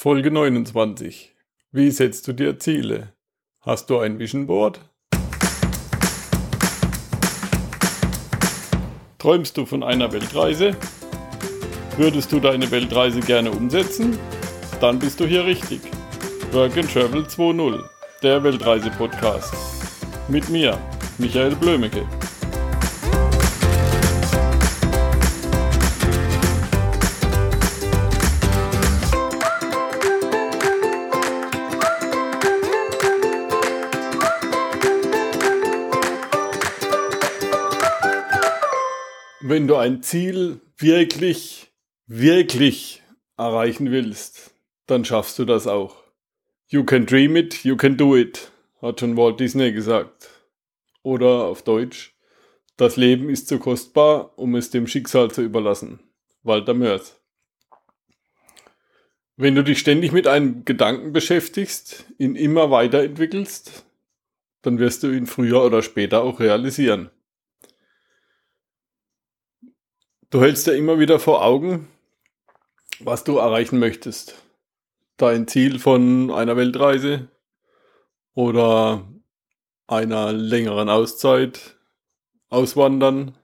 Folge 29. Wie setzt du dir Ziele? Hast du ein Vision Board? Träumst du von einer Weltreise? Würdest du deine Weltreise gerne umsetzen? Dann bist du hier richtig. Work and Travel 2.0, der Weltreise-Podcast. Mit mir, Michael Blömecke. Wenn du ein Ziel wirklich, wirklich erreichen willst, dann schaffst du das auch. You can dream it, you can do it, hat schon Walt Disney gesagt. Oder auf Deutsch, das Leben ist zu kostbar, um es dem Schicksal zu überlassen. Walter Mörs. Wenn du dich ständig mit einem Gedanken beschäftigst, ihn immer weiterentwickelst, dann wirst du ihn früher oder später auch realisieren. Du hältst dir immer wieder vor Augen, was du erreichen möchtest. Dein Ziel von einer Weltreise oder einer längeren Auszeit, auswandern.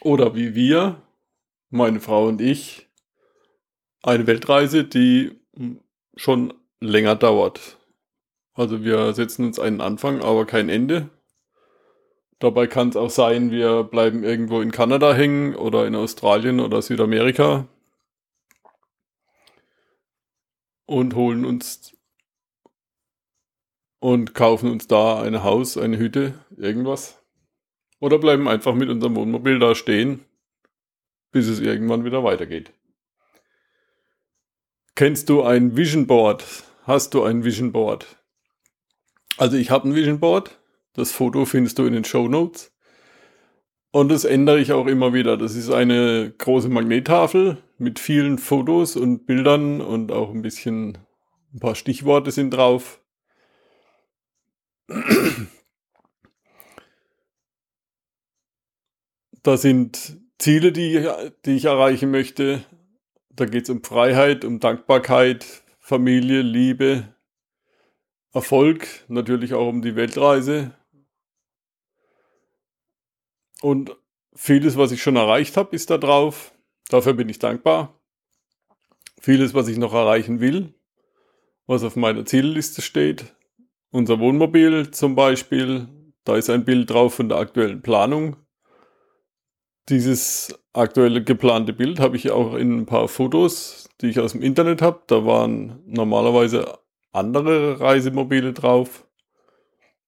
Oder wie wir, meine Frau und ich, eine Weltreise, die schon länger dauert. Also wir setzen uns einen Anfang, aber kein Ende. Dabei kann es auch sein, wir bleiben irgendwo in Kanada hängen oder in Australien oder Südamerika und holen uns und kaufen uns da ein Haus, eine Hütte, irgendwas. Oder bleiben einfach mit unserem Wohnmobil da stehen, bis es irgendwann wieder weitergeht. Kennst du ein Vision Board? Hast du ein Vision Board? Also ich habe ein Vision Board das Foto findest du in den Show Notes. Und das ändere ich auch immer wieder. Das ist eine große Magnettafel mit vielen Fotos und Bildern und auch ein bisschen ein paar Stichworte sind drauf. Da sind Ziele, die, die ich erreichen möchte. Da geht es um Freiheit, um Dankbarkeit, Familie, Liebe, Erfolg, natürlich auch um die Weltreise, und vieles, was ich schon erreicht habe, ist da drauf. Dafür bin ich dankbar. Vieles, was ich noch erreichen will, was auf meiner Zielliste steht. Unser Wohnmobil zum Beispiel, da ist ein Bild drauf von der aktuellen Planung. Dieses aktuelle geplante Bild habe ich auch in ein paar Fotos, die ich aus dem Internet habe. Da waren normalerweise andere Reisemobile drauf.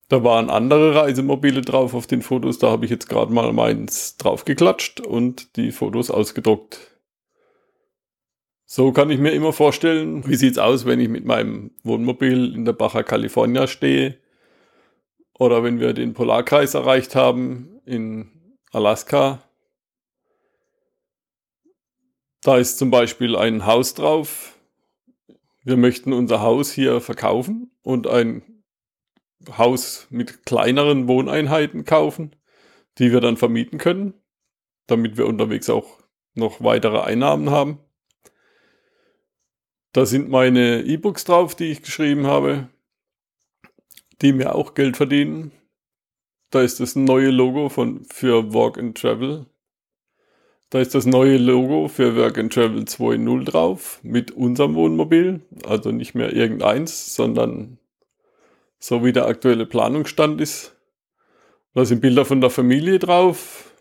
Da waren andere Reisemobile drauf auf den Fotos. Da habe ich jetzt gerade mal meins draufgeklatscht und die Fotos ausgedruckt. So kann ich mir immer vorstellen, wie sieht's aus, wenn ich mit meinem Wohnmobil in der Baja California stehe oder wenn wir den Polarkreis erreicht haben in Alaska. Da ist zum Beispiel ein Haus drauf. Wir möchten unser Haus hier verkaufen und ein Haus mit kleineren Wohneinheiten kaufen, die wir dann vermieten können, damit wir unterwegs auch noch weitere Einnahmen haben. Da sind meine E-Books drauf, die ich geschrieben habe, die mir auch Geld verdienen. Da ist das neue Logo von, für Walk and Travel. Da ist das neue Logo für Work and Travel 2.0 drauf mit unserem Wohnmobil. Also nicht mehr irgendeins, sondern so wie der aktuelle Planungsstand ist. Da sind Bilder von der Familie drauf.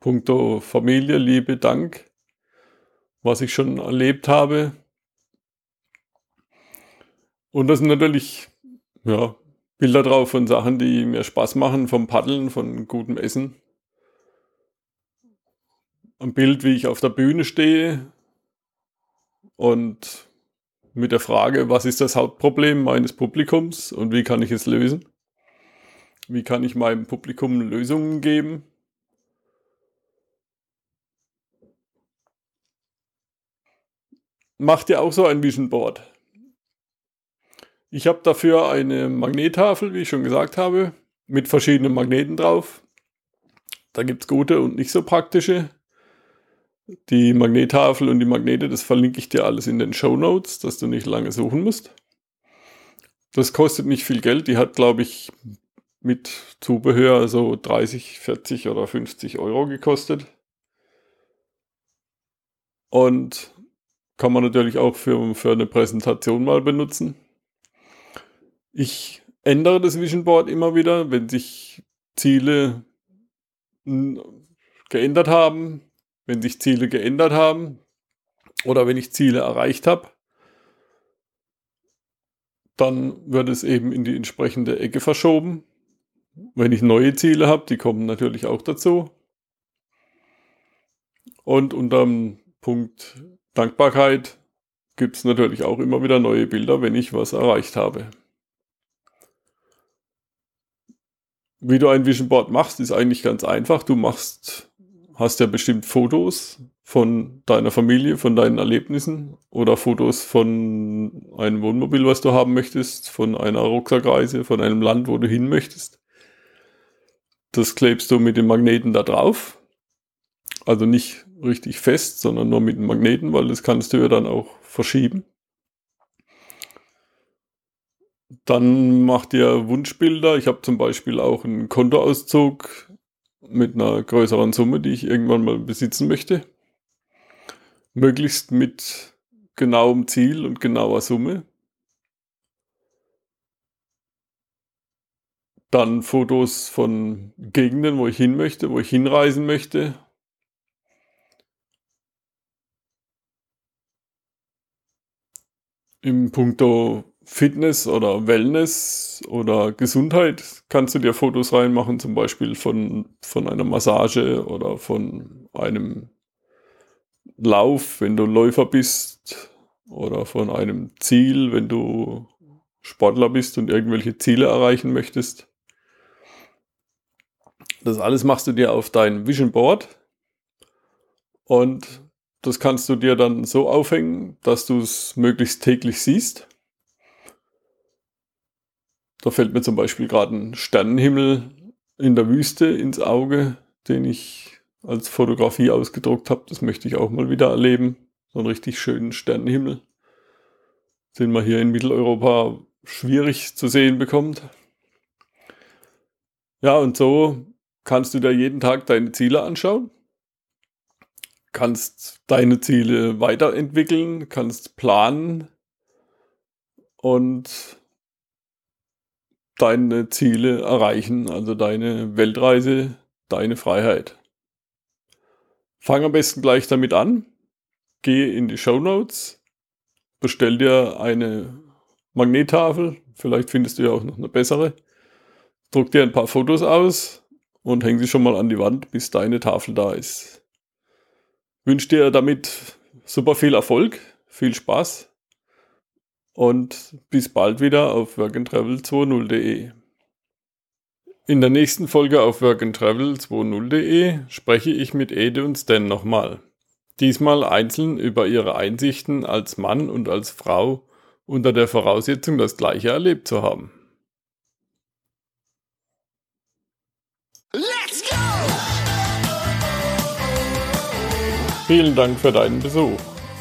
Punkto Familie, Liebe, Dank, was ich schon erlebt habe. Und da sind natürlich ja, Bilder drauf von Sachen, die mir Spaß machen, vom Paddeln, von gutem Essen. Ein Bild, wie ich auf der Bühne stehe und mit der Frage, was ist das Hauptproblem meines Publikums und wie kann ich es lösen? Wie kann ich meinem Publikum Lösungen geben? Macht ihr auch so ein Vision Board? Ich habe dafür eine Magnettafel, wie ich schon gesagt habe, mit verschiedenen Magneten drauf. Da gibt es gute und nicht so praktische. Die Magnettafel und die Magnete, das verlinke ich dir alles in den Show Notes, dass du nicht lange suchen musst. Das kostet nicht viel Geld. Die hat, glaube ich, mit Zubehör so 30, 40 oder 50 Euro gekostet. Und kann man natürlich auch für, für eine Präsentation mal benutzen. Ich ändere das Vision Board immer wieder, wenn sich Ziele geändert haben, wenn sich Ziele geändert haben oder wenn ich Ziele erreicht habe, dann wird es eben in die entsprechende Ecke verschoben. Wenn ich neue Ziele habe, die kommen natürlich auch dazu. Und unter dem Punkt Dankbarkeit gibt es natürlich auch immer wieder neue Bilder, wenn ich was erreicht habe. Wie du ein Vision Board machst, ist eigentlich ganz einfach. Du machst, hast ja bestimmt Fotos von deiner Familie, von deinen Erlebnissen oder Fotos von einem Wohnmobil, was du haben möchtest, von einer Rucksackreise, von einem Land, wo du hin möchtest. Das klebst du mit den Magneten da drauf. Also nicht richtig fest, sondern nur mit den Magneten, weil das kannst du ja dann auch verschieben. Dann macht ihr Wunschbilder. Ich habe zum Beispiel auch einen Kontoauszug mit einer größeren Summe, die ich irgendwann mal besitzen möchte. Möglichst mit genauem Ziel und genauer Summe. Dann Fotos von Gegenden, wo ich hin möchte, wo ich hinreisen möchte. Im Punkto Fitness oder Wellness oder Gesundheit kannst du dir Fotos reinmachen, zum Beispiel von, von einer Massage oder von einem Lauf, wenn du Läufer bist, oder von einem Ziel, wenn du Sportler bist und irgendwelche Ziele erreichen möchtest. Das alles machst du dir auf dein Vision Board und das kannst du dir dann so aufhängen, dass du es möglichst täglich siehst. Da fällt mir zum Beispiel gerade ein Sternenhimmel in der Wüste ins Auge, den ich als Fotografie ausgedruckt habe. Das möchte ich auch mal wieder erleben. So einen richtig schönen Sternenhimmel, den man hier in Mitteleuropa schwierig zu sehen bekommt. Ja, und so kannst du dir jeden Tag deine Ziele anschauen, kannst deine Ziele weiterentwickeln, kannst planen und deine Ziele erreichen, also deine Weltreise, deine Freiheit. Fang am besten gleich damit an. Geh in die Show Notes, bestell dir eine Magnettafel, vielleicht findest du ja auch noch eine bessere. Druck dir ein paar Fotos aus und häng sie schon mal an die Wand, bis deine Tafel da ist. Wünsche dir damit super viel Erfolg, viel Spaß und bis bald wieder auf workandtravel20.de. In der nächsten Folge auf workandtravel20.de spreche ich mit Ede und Stan nochmal. Diesmal einzeln über ihre Einsichten als Mann und als Frau unter der Voraussetzung, das Gleiche erlebt zu haben. Let's go! Vielen Dank für deinen Besuch.